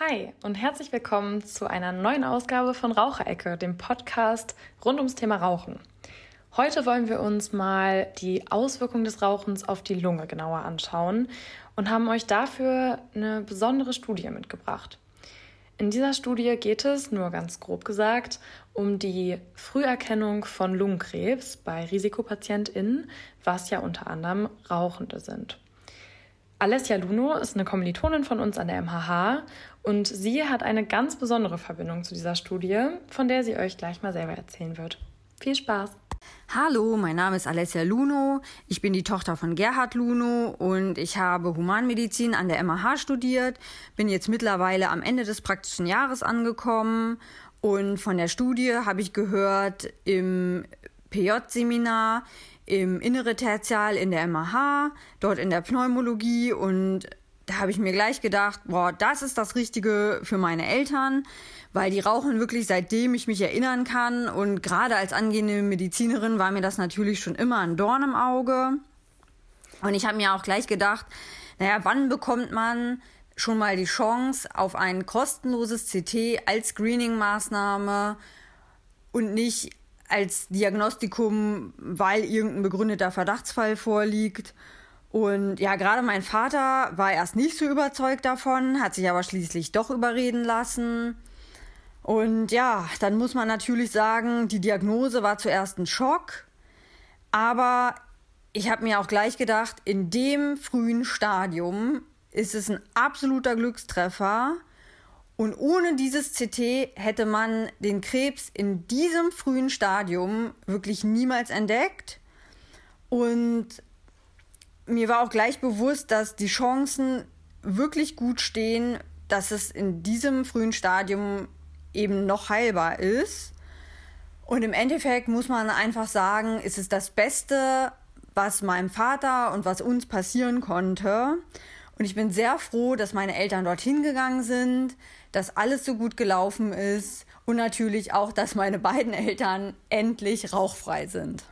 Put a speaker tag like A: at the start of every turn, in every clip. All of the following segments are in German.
A: Hi und herzlich willkommen zu einer neuen Ausgabe von Raucherecke, dem Podcast rund ums Thema Rauchen. Heute wollen wir uns mal die Auswirkungen des Rauchens auf die Lunge genauer anschauen und haben euch dafür eine besondere Studie mitgebracht. In dieser Studie geht es, nur ganz grob gesagt, um die Früherkennung von Lungenkrebs bei RisikopatientInnen, was ja unter anderem Rauchende sind. Alessia Luno ist eine Kommilitonin von uns an der MHH und sie hat eine ganz besondere Verbindung zu dieser Studie, von der sie euch gleich mal selber erzählen wird. Viel Spaß!
B: Hallo, mein Name ist Alessia Luno. Ich bin die Tochter von Gerhard Luno und ich habe Humanmedizin an der MHH studiert, bin jetzt mittlerweile am Ende des praktischen Jahres angekommen und von der Studie habe ich gehört im PJ-Seminar, im Innere Tertial in der MAH, dort in der Pneumologie und da habe ich mir gleich gedacht, boah, das ist das Richtige für meine Eltern, weil die rauchen wirklich seitdem ich mich erinnern kann und gerade als angehende Medizinerin war mir das natürlich schon immer ein Dorn im Auge. Und ich habe mir auch gleich gedacht, naja, wann bekommt man schon mal die Chance auf ein kostenloses CT als Screening-Maßnahme und nicht als Diagnostikum, weil irgendein begründeter Verdachtsfall vorliegt. Und ja, gerade mein Vater war erst nicht so überzeugt davon, hat sich aber schließlich doch überreden lassen. Und ja, dann muss man natürlich sagen, die Diagnose war zuerst ein Schock, aber ich habe mir auch gleich gedacht, in dem frühen Stadium ist es ein absoluter Glückstreffer, und ohne dieses CT hätte man den Krebs in diesem frühen Stadium wirklich niemals entdeckt. Und mir war auch gleich bewusst, dass die Chancen wirklich gut stehen, dass es in diesem frühen Stadium eben noch heilbar ist. Und im Endeffekt muss man einfach sagen, ist es das Beste, was meinem Vater und was uns passieren konnte. Und ich bin sehr froh, dass meine Eltern dorthin gegangen sind, dass alles so gut gelaufen ist und natürlich auch, dass meine beiden Eltern endlich rauchfrei sind.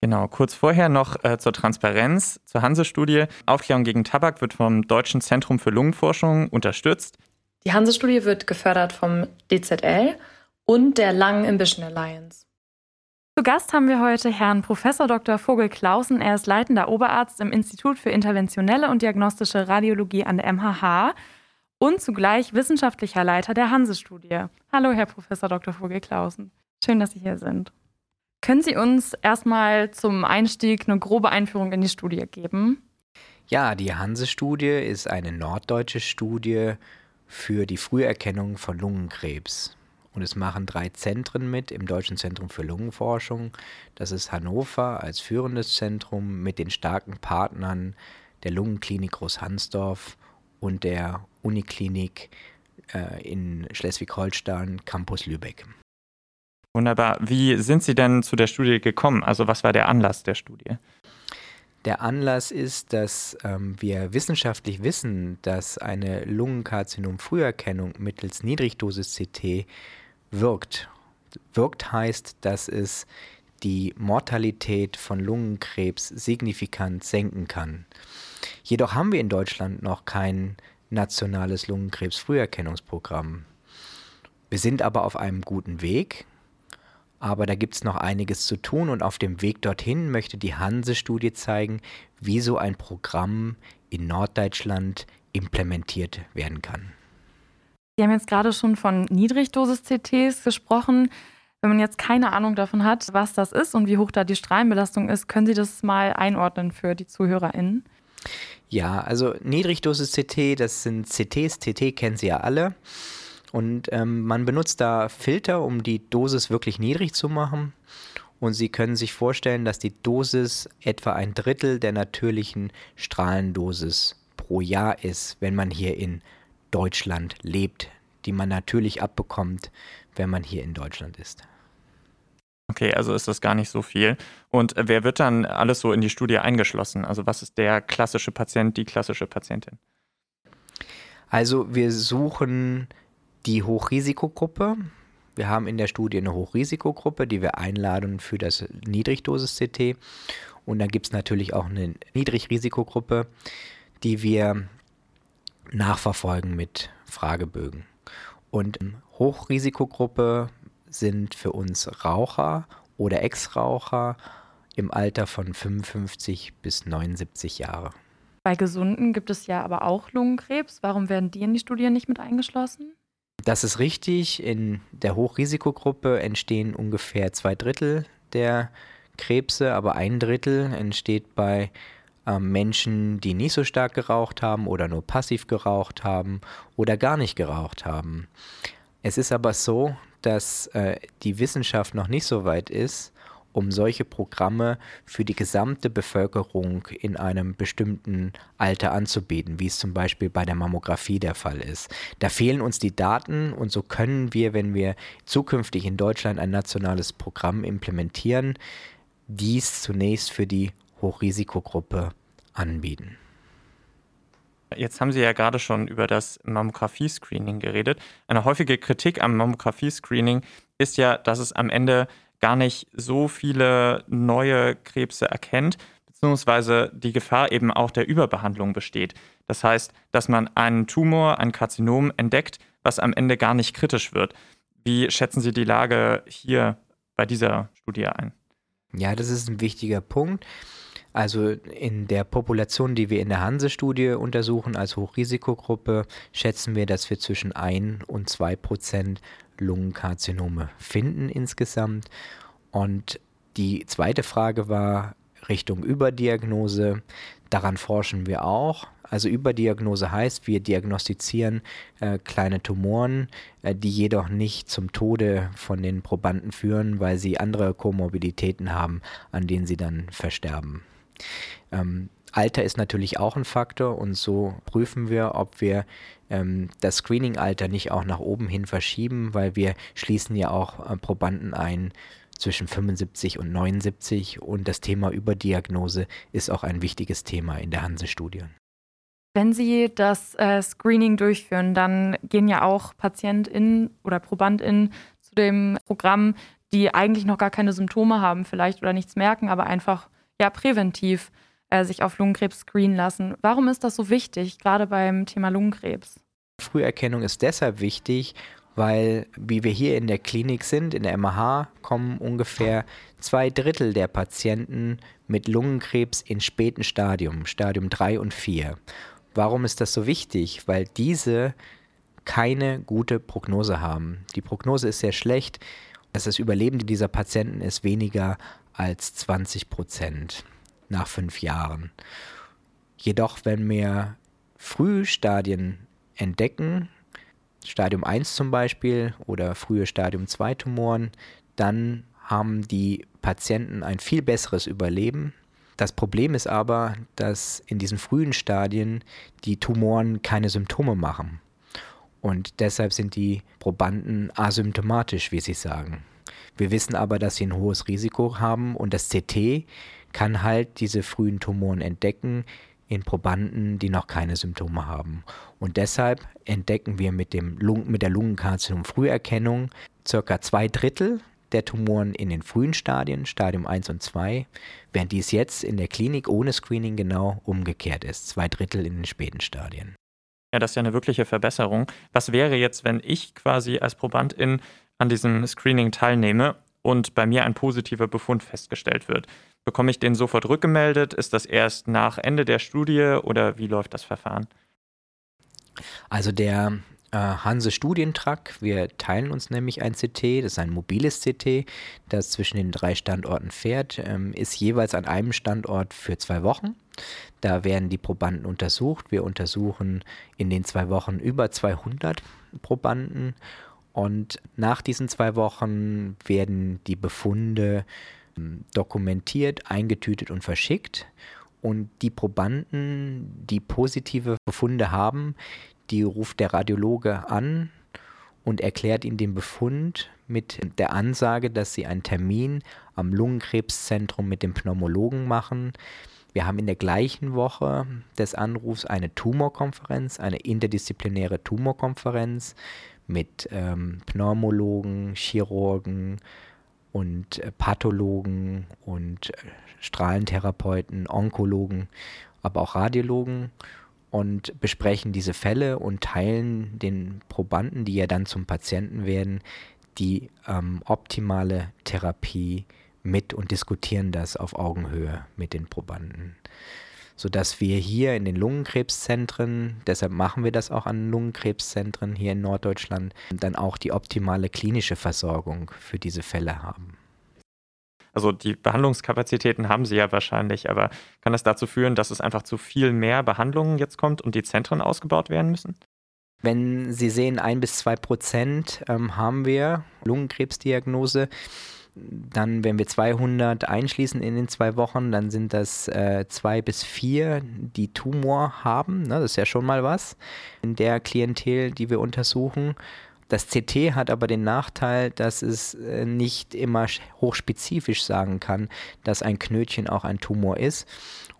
C: Genau, kurz vorher noch äh, zur Transparenz, zur Hanse-Studie. Aufklärung gegen Tabak wird vom Deutschen Zentrum für Lungenforschung unterstützt.
A: Die Hanse-Studie wird gefördert vom DZL und der Lung Ambition Alliance. Zu Gast haben wir heute Herrn Prof. Dr. Vogel Clausen. Er ist leitender Oberarzt im Institut für interventionelle und diagnostische Radiologie an der MHH und zugleich wissenschaftlicher Leiter der Hanse-Studie. Hallo, Herr Professor Dr. Vogel-Klausen. Schön, dass Sie hier sind. Können Sie uns erstmal zum Einstieg eine grobe Einführung in die Studie geben?
D: Ja, die Hanse-Studie ist eine norddeutsche Studie für die Früherkennung von Lungenkrebs. Und es machen drei Zentren mit im Deutschen Zentrum für Lungenforschung. Das ist Hannover als führendes Zentrum mit den starken Partnern der Lungenklinik Großhansdorf und der Uniklinik äh, in Schleswig-Holstein, Campus Lübeck.
C: Wunderbar. Wie sind Sie denn zu der Studie gekommen? Also was war der Anlass der Studie?
D: Der Anlass ist, dass ähm, wir wissenschaftlich wissen, dass eine Lungenkarzinom-Früherkennung mittels Niedrigdosis-CT wirkt. Wirkt heißt, dass es die Mortalität von Lungenkrebs signifikant senken kann. Jedoch haben wir in Deutschland noch kein nationales Lungenkrebs-Früherkennungsprogramm. Wir sind aber auf einem guten Weg, aber da gibt es noch einiges zu tun und auf dem Weg dorthin möchte die Hanse-Studie zeigen, wie so ein Programm in Norddeutschland implementiert werden kann.
A: Sie haben jetzt gerade schon von Niedrigdosis-CTs gesprochen. Wenn man jetzt keine Ahnung davon hat, was das ist und wie hoch da die Strahlenbelastung ist, können Sie das mal einordnen für die ZuhörerInnen?
D: Ja, also Niedrigdosis-CT, das sind CTs, CT kennen Sie ja alle. Und ähm, man benutzt da Filter, um die Dosis wirklich niedrig zu machen. Und Sie können sich vorstellen, dass die Dosis etwa ein Drittel der natürlichen Strahlendosis pro Jahr ist, wenn man hier in Deutschland lebt, die man natürlich abbekommt, wenn man hier in Deutschland ist.
C: Okay, also ist das gar nicht so viel. Und äh, wer wird dann alles so in die Studie eingeschlossen? Also was ist der klassische Patient, die klassische Patientin?
D: Also wir suchen die Hochrisikogruppe. Wir haben in der Studie eine Hochrisikogruppe, die wir einladen für das Niedrigdosis-CT. Und dann gibt es natürlich auch eine Niedrigrisikogruppe, die wir nachverfolgen mit Fragebögen. Und Hochrisikogruppe sind für uns Raucher oder Ex-Raucher im Alter von 55 bis 79 Jahre.
A: Bei Gesunden gibt es ja aber auch Lungenkrebs. Warum werden die in die Studie nicht mit eingeschlossen?
D: Das ist richtig. In der Hochrisikogruppe entstehen ungefähr zwei Drittel der Krebse, aber ein Drittel entsteht bei ähm, Menschen, die nicht so stark geraucht haben oder nur passiv geraucht haben oder gar nicht geraucht haben. Es ist aber so, dass äh, die Wissenschaft noch nicht so weit ist, um solche Programme für die gesamte Bevölkerung in einem bestimmten Alter anzubieten, wie es zum Beispiel bei der Mammographie der Fall ist. Da fehlen uns die Daten und so können wir, wenn wir zukünftig in Deutschland ein nationales Programm implementieren, dies zunächst für die Hochrisikogruppe anbieten.
C: Jetzt haben Sie ja gerade schon über das Mammographie-Screening geredet. Eine häufige Kritik am Mammographie-Screening ist ja, dass es am Ende gar nicht so viele neue Krebse erkennt, beziehungsweise die Gefahr eben auch der Überbehandlung besteht. Das heißt, dass man einen Tumor, ein Karzinom entdeckt, was am Ende gar nicht kritisch wird. Wie schätzen Sie die Lage hier bei dieser Studie ein?
D: Ja, das ist ein wichtiger Punkt. Also in der Population, die wir in der Hanse-Studie untersuchen als Hochrisikogruppe, schätzen wir, dass wir zwischen 1 und 2 Prozent Lungenkarzinome finden insgesamt. Und die zweite Frage war Richtung Überdiagnose. Daran forschen wir auch. Also Überdiagnose heißt, wir diagnostizieren äh, kleine Tumoren, äh, die jedoch nicht zum Tode von den Probanden führen, weil sie andere Komorbiditäten haben, an denen sie dann versterben. Ähm, Alter ist natürlich auch ein Faktor und so prüfen wir, ob wir ähm, das Screening-Alter nicht auch nach oben hin verschieben, weil wir schließen ja auch äh, Probanden ein zwischen 75 und 79 und das Thema Überdiagnose ist auch ein wichtiges Thema in der Hanse-Studie.
A: Wenn Sie das äh, Screening durchführen, dann gehen ja auch PatientInnen oder ProbandInnen zu dem Programm, die eigentlich noch gar keine Symptome haben, vielleicht oder nichts merken, aber einfach ja präventiv äh, sich auf Lungenkrebs screenen lassen. Warum ist das so wichtig, gerade beim Thema Lungenkrebs?
D: Früherkennung ist deshalb wichtig, weil, wie wir hier in der Klinik sind, in der MH, kommen ungefähr zwei Drittel der Patienten mit Lungenkrebs in späten Stadium, Stadium 3 und 4. Warum ist das so wichtig? Weil diese keine gute Prognose haben. Die Prognose ist sehr schlecht. Das Überleben dieser Patienten ist weniger als 20 Prozent nach fünf Jahren. Jedoch, wenn wir Frühstadien entdecken, Stadium 1 zum Beispiel oder frühe Stadium 2 Tumoren, dann haben die Patienten ein viel besseres Überleben. Das Problem ist aber, dass in diesen frühen Stadien die Tumoren keine Symptome machen. Und deshalb sind die Probanden asymptomatisch, wie sie sagen. Wir wissen aber, dass sie ein hohes Risiko haben und das CT kann halt diese frühen Tumoren entdecken in Probanden, die noch keine Symptome haben. Und deshalb entdecken wir mit, dem Lungen, mit der Lungenkarzinom-Früherkennung circa zwei Drittel der Tumoren in den frühen Stadien, Stadium 1 und 2, während dies jetzt in der Klinik ohne Screening genau umgekehrt ist, zwei Drittel in den späten Stadien.
C: Ja, das ist ja eine wirkliche Verbesserung. Was wäre jetzt, wenn ich quasi als Probandin an diesem Screening teilnehme und bei mir ein positiver Befund festgestellt wird? Bekomme ich den sofort rückgemeldet? Ist das erst nach Ende der Studie oder wie läuft das Verfahren?
D: Also der äh, Hanse Studientrack, wir teilen uns nämlich ein CT, das ist ein mobiles CT, das zwischen den drei Standorten fährt, ähm, ist jeweils an einem Standort für zwei Wochen. Da werden die Probanden untersucht. Wir untersuchen in den zwei Wochen über 200 Probanden und nach diesen zwei Wochen werden die Befunde ähm, dokumentiert, eingetütet und verschickt. Und die Probanden, die positive Befunde haben, die ruft der Radiologe an und erklärt ihnen den Befund mit der Ansage, dass sie einen Termin am Lungenkrebszentrum mit dem Pneumologen machen. Wir haben in der gleichen Woche des Anrufs eine Tumorkonferenz, eine interdisziplinäre Tumorkonferenz mit ähm, Pneumologen, Chirurgen, und äh, Pathologen und äh, Strahlentherapeuten, Onkologen, aber auch Radiologen. und besprechen diese Fälle und teilen den Probanden, die ja dann zum Patienten werden, die ähm, optimale Therapie mit und diskutieren das auf Augenhöhe mit den Probanden. Sodass wir hier in den Lungenkrebszentren, deshalb machen wir das auch an Lungenkrebszentren hier in Norddeutschland, dann auch die optimale klinische Versorgung für diese Fälle haben.
C: Also die Behandlungskapazitäten haben sie ja wahrscheinlich, aber kann das dazu führen, dass es einfach zu viel mehr Behandlungen jetzt kommt und die Zentren ausgebaut werden müssen?
D: Wenn Sie sehen, ein bis zwei Prozent ähm, haben wir Lungenkrebsdiagnose. Dann, wenn wir 200 einschließen in den zwei Wochen, dann sind das äh, zwei bis vier, die Tumor haben. Ne? Das ist ja schon mal was in der Klientel, die wir untersuchen. Das CT hat aber den Nachteil, dass es äh, nicht immer hochspezifisch sagen kann, dass ein Knötchen auch ein Tumor ist.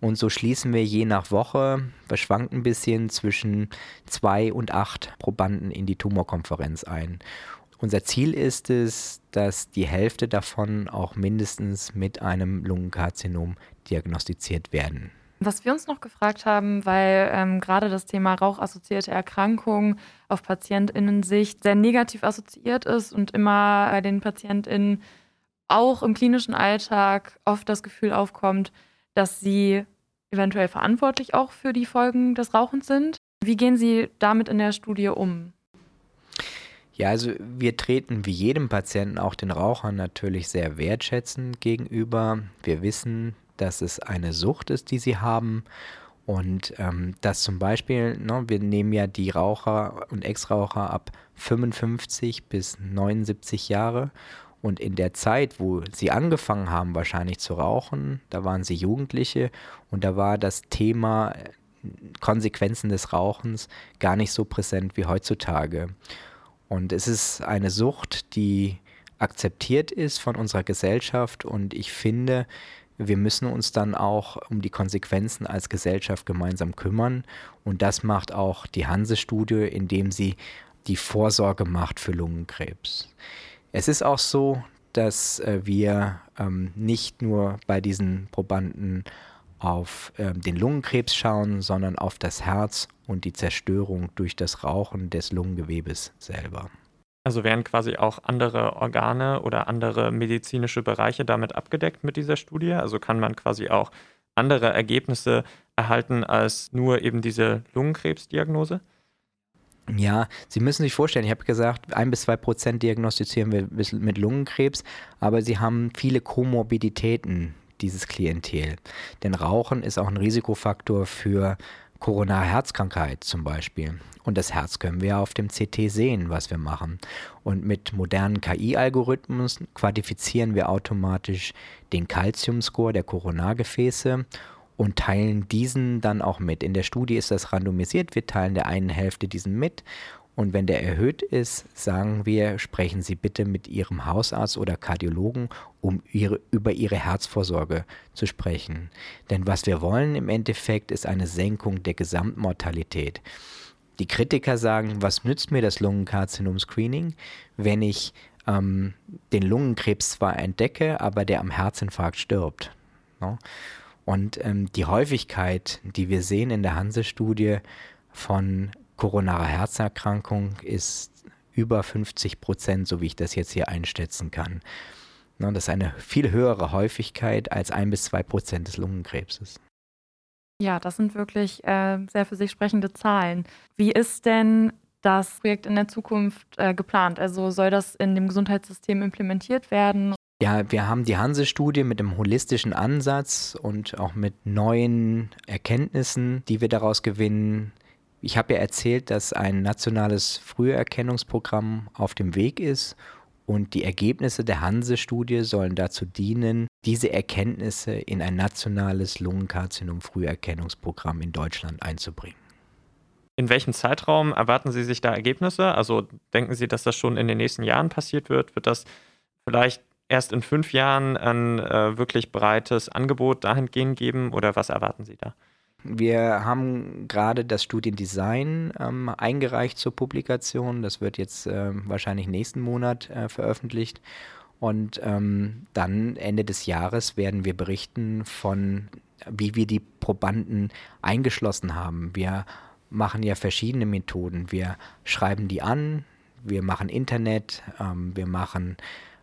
D: Und so schließen wir je nach Woche, wir schwanken ein bisschen zwischen zwei und acht Probanden in die Tumorkonferenz ein. Unser Ziel ist es, dass die Hälfte davon auch mindestens mit einem Lungenkarzinom diagnostiziert werden.
A: Was wir uns noch gefragt haben, weil ähm, gerade das Thema rauchassoziierte Erkrankungen auf PatientInnen-Sicht sehr negativ assoziiert ist und immer bei den PatientInnen auch im klinischen Alltag oft das Gefühl aufkommt, dass sie eventuell verantwortlich auch für die Folgen des Rauchens sind. Wie gehen Sie damit in der Studie um?
D: Ja, also wir treten wie jedem Patienten auch den Rauchern natürlich sehr wertschätzend gegenüber. Wir wissen, dass es eine Sucht ist, die sie haben. Und ähm, dass zum Beispiel, ne, wir nehmen ja die Raucher und Ex-Raucher ab 55 bis 79 Jahre. Und in der Zeit, wo sie angefangen haben, wahrscheinlich zu rauchen, da waren sie Jugendliche und da war das Thema äh, Konsequenzen des Rauchens gar nicht so präsent wie heutzutage. Und es ist eine Sucht, die akzeptiert ist von unserer Gesellschaft und ich finde, wir müssen uns dann auch um die Konsequenzen als Gesellschaft gemeinsam kümmern. Und das macht auch die Hanse-Studie, indem sie die Vorsorge macht für Lungenkrebs. Es ist auch so, dass äh, wir ähm, nicht nur bei diesen Probanden auf äh, den Lungenkrebs schauen, sondern auf das Herz und die Zerstörung durch das Rauchen des Lungengewebes selber.
C: Also werden quasi auch andere Organe oder andere medizinische Bereiche damit abgedeckt mit dieser Studie? Also kann man quasi auch andere Ergebnisse erhalten als nur eben diese Lungenkrebsdiagnose?
D: Ja, Sie müssen sich vorstellen, ich habe gesagt, ein bis zwei Prozent diagnostizieren wir mit Lungenkrebs, aber Sie haben viele Komorbiditäten, dieses Klientel. Denn Rauchen ist auch ein Risikofaktor für Coronare Herzkrankheit zum Beispiel. Und das Herz können wir auf dem CT sehen, was wir machen. Und mit modernen KI-Algorithmen quantifizieren wir automatisch den Calcium-Score der Koronargefäße und teilen diesen dann auch mit. In der Studie ist das randomisiert. Wir teilen der einen Hälfte diesen mit und wenn der erhöht ist, sagen wir, sprechen Sie bitte mit Ihrem Hausarzt oder Kardiologen, um ihre, über Ihre Herzvorsorge zu sprechen. Denn was wir wollen im Endeffekt ist eine Senkung der Gesamtmortalität. Die Kritiker sagen, was nützt mir das Lungenkarzinom-Screening, wenn ich ähm, den Lungenkrebs zwar entdecke, aber der am Herzinfarkt stirbt. No? Ne? Und ähm, die Häufigkeit, die wir sehen in der Hanse-Studie von koronare Herzerkrankung ist über 50 Prozent, so wie ich das jetzt hier einschätzen kann. Das ist eine viel höhere Häufigkeit als ein bis zwei Prozent des Lungenkrebses.
A: Ja, das sind wirklich äh, sehr für sich sprechende Zahlen. Wie ist denn das Projekt in der Zukunft äh, geplant? Also soll das in dem Gesundheitssystem implementiert werden?
D: Ja, wir haben die Hanse-Studie mit einem holistischen Ansatz und auch mit neuen Erkenntnissen, die wir daraus gewinnen, ich habe ja erzählt, dass ein nationales Früherkennungsprogramm auf dem Weg ist und die Ergebnisse der Hanse-Studie sollen dazu dienen, diese Erkenntnisse in ein nationales Lungenkarzinom-Früherkennungsprogramm in Deutschland einzubringen.
C: In welchem Zeitraum erwarten Sie sich da Ergebnisse? Also denken Sie, dass das schon in den nächsten Jahren passiert wird? Wird das vielleicht erst in fünf Jahren ein äh, wirklich breites Angebot dahingehend geben oder was erwarten Sie da?
D: Wir haben gerade das Studiendesign ähm, eingereicht zur Publikation. Das wird jetzt äh, wahrscheinlich nächsten Monat äh, veröffentlicht. Und ähm, dann Ende des Jahres werden wir berichten von, wie wir die Probanden eingeschlossen haben. Wir machen ja verschiedene Methoden. Wir schreiben die an, wir machen Internet, ähm, wir machen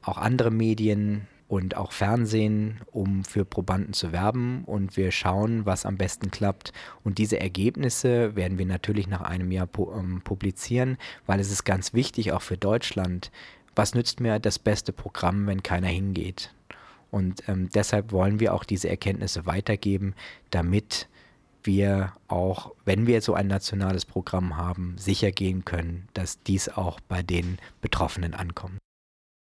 D: auch andere Medien und auch Fernsehen, um für Probanden zu werben und wir schauen, was am besten klappt. Und diese Ergebnisse werden wir natürlich nach einem Jahr pu ähm, publizieren, weil es ist ganz wichtig, auch für Deutschland, was nützt mir das beste Programm, wenn keiner hingeht? Und ähm, deshalb wollen wir auch diese Erkenntnisse weitergeben, damit wir auch, wenn wir so ein nationales Programm haben, sicher gehen können, dass dies auch bei den Betroffenen ankommt.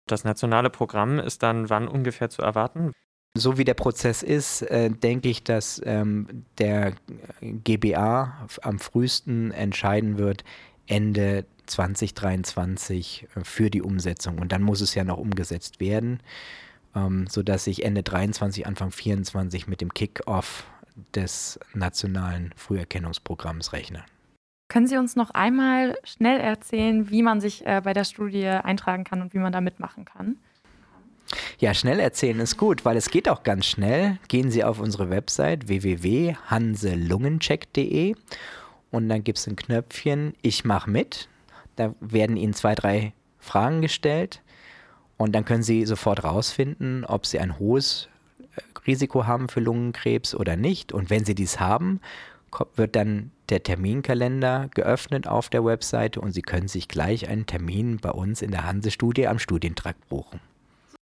C: Das nationale Programm ist dann wann ungefähr zu erwarten?
D: So wie der Prozess ist, äh, denke ich, dass ähm, der GBA am frühesten entscheiden wird Ende 2023 äh, für die Umsetzung. Und dann muss es ja noch umgesetzt werden, ähm, sodass ich Ende 23, Anfang 24 mit dem Kick-Off des nationalen Früherkennungsprogramms rechne.
A: Können Sie uns noch einmal schnell erzählen, wie man sich äh, bei der Studie eintragen kann und wie man da mitmachen kann?
D: Ja, schnell erzählen ist gut, weil es geht auch ganz schnell. Gehen Sie auf unsere Website www.hanselungencheck.de und dann gibt es ein Knöpfchen Ich mache mit. Da werden Ihnen zwei, drei Fragen gestellt und dann können Sie sofort rausfinden, ob Sie ein hohes äh, Risiko haben für Lungenkrebs oder nicht. Und wenn Sie dies haben, wird dann der Terminkalender geöffnet auf der Webseite und Sie können sich gleich einen Termin bei uns in der Hanse-Studie am Studientrakt buchen.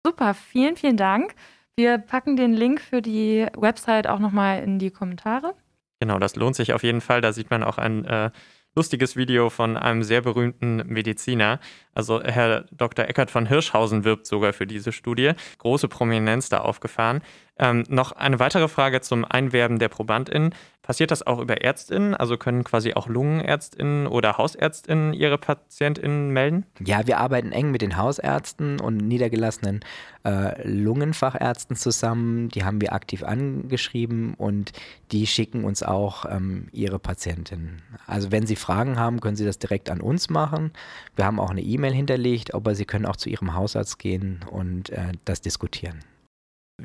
A: Super, vielen, vielen Dank. Wir packen den Link für die Website auch nochmal in die Kommentare.
C: Genau, das lohnt sich auf jeden Fall. Da sieht man auch ein äh, lustiges Video von einem sehr berühmten Mediziner. Also Herr Dr. Eckert von Hirschhausen wirbt sogar für diese Studie. Große Prominenz da aufgefahren. Ähm, noch eine weitere Frage zum Einwerben der ProbandInnen. Passiert das auch über ÄrztInnen? Also können quasi auch LungenärztInnen oder HausärztInnen ihre PatientInnen melden?
D: Ja, wir arbeiten eng mit den Hausärzten und niedergelassenen äh, Lungenfachärzten zusammen. Die haben wir aktiv angeschrieben und die schicken uns auch ähm, ihre Patientinnen. Also wenn Sie Fragen haben, können Sie das direkt an uns machen. Wir haben auch eine E-Mail hinterlegt, aber Sie können auch zu Ihrem Hausarzt gehen und äh, das diskutieren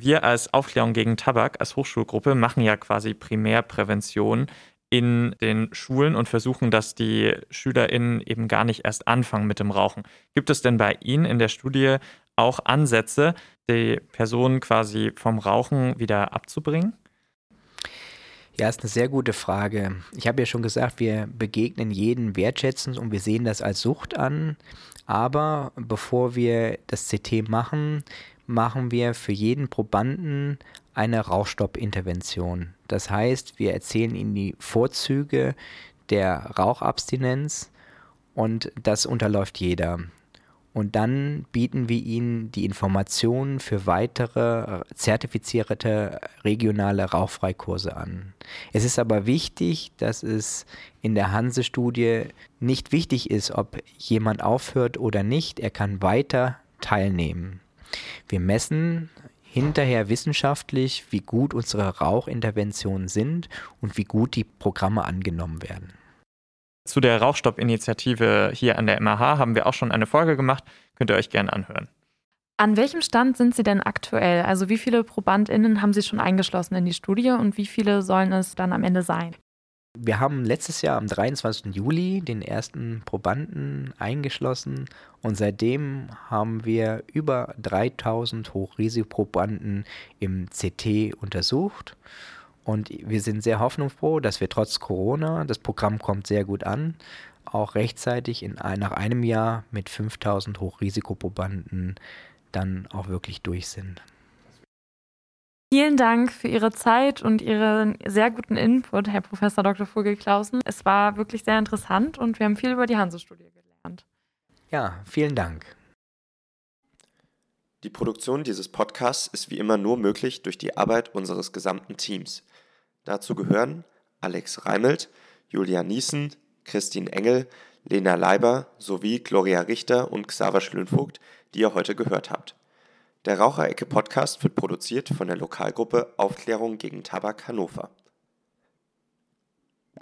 C: wir als Aufklärung gegen Tabak, als Hochschulgruppe, machen ja quasi Primärprävention in den Schulen und versuchen, dass die SchülerInnen eben gar nicht erst anfangen mit dem Rauchen. Gibt es denn bei Ihnen in der Studie auch Ansätze, die Personen quasi vom Rauchen wieder abzubringen?
D: Ja, ist eine sehr gute Frage. Ich habe ja schon gesagt, wir begegnen jeden wertschätzend und wir sehen das als Sucht an. Aber bevor wir das CT machen, machen wir für jeden Probanden eine Rauchstoppintervention. Das heißt, wir erzählen ihnen die Vorzüge der Rauchabstinenz und das unterläuft jeder. Und dann bieten wir ihnen die Informationen für weitere zertifizierte regionale Rauchfreikurse an. Es ist aber wichtig, dass es in der Hanse-Studie nicht wichtig ist, ob jemand aufhört oder nicht. Er kann weiter teilnehmen. Wir messen hinterher wissenschaftlich, wie gut unsere Rauchinterventionen sind und wie gut die Programme angenommen werden.
C: Zu der Rauchstopp-Initiative hier an der MAH haben wir auch schon eine Folge gemacht. Könnt ihr euch gerne anhören.
A: An welchem Stand sind Sie denn aktuell? Also wie viele ProbandInnen haben Sie schon eingeschlossen in die Studie und wie viele sollen es dann am Ende sein?
D: Wir haben letztes Jahr am 23. Juli den ersten Probanden eingeschlossen und seitdem haben wir über 3000 Hochrisikoprobanden im CT untersucht. Und wir sind sehr hoffnungsfroh, dass wir trotz Corona, das Programm kommt sehr gut an, auch rechtzeitig in, nach einem Jahr mit 5000 Hochrisikoprobanden dann auch wirklich durch sind.
A: Vielen Dank für Ihre Zeit und Ihren sehr guten Input, Herr Professor Dr. Vogel-Klausen. Es war wirklich sehr interessant und wir haben viel über die Hanse-Studie gelernt.
D: Ja, vielen Dank.
E: Die Produktion dieses Podcasts ist wie immer nur möglich durch die Arbeit unseres gesamten Teams. Dazu gehören Alex Reimelt, Julia Niesen, Christine Engel, Lena Leiber sowie Gloria Richter und Xaver Schlönvogt, die ihr heute gehört habt. Der Raucherecke Podcast wird produziert von der Lokalgruppe Aufklärung gegen Tabak Hannover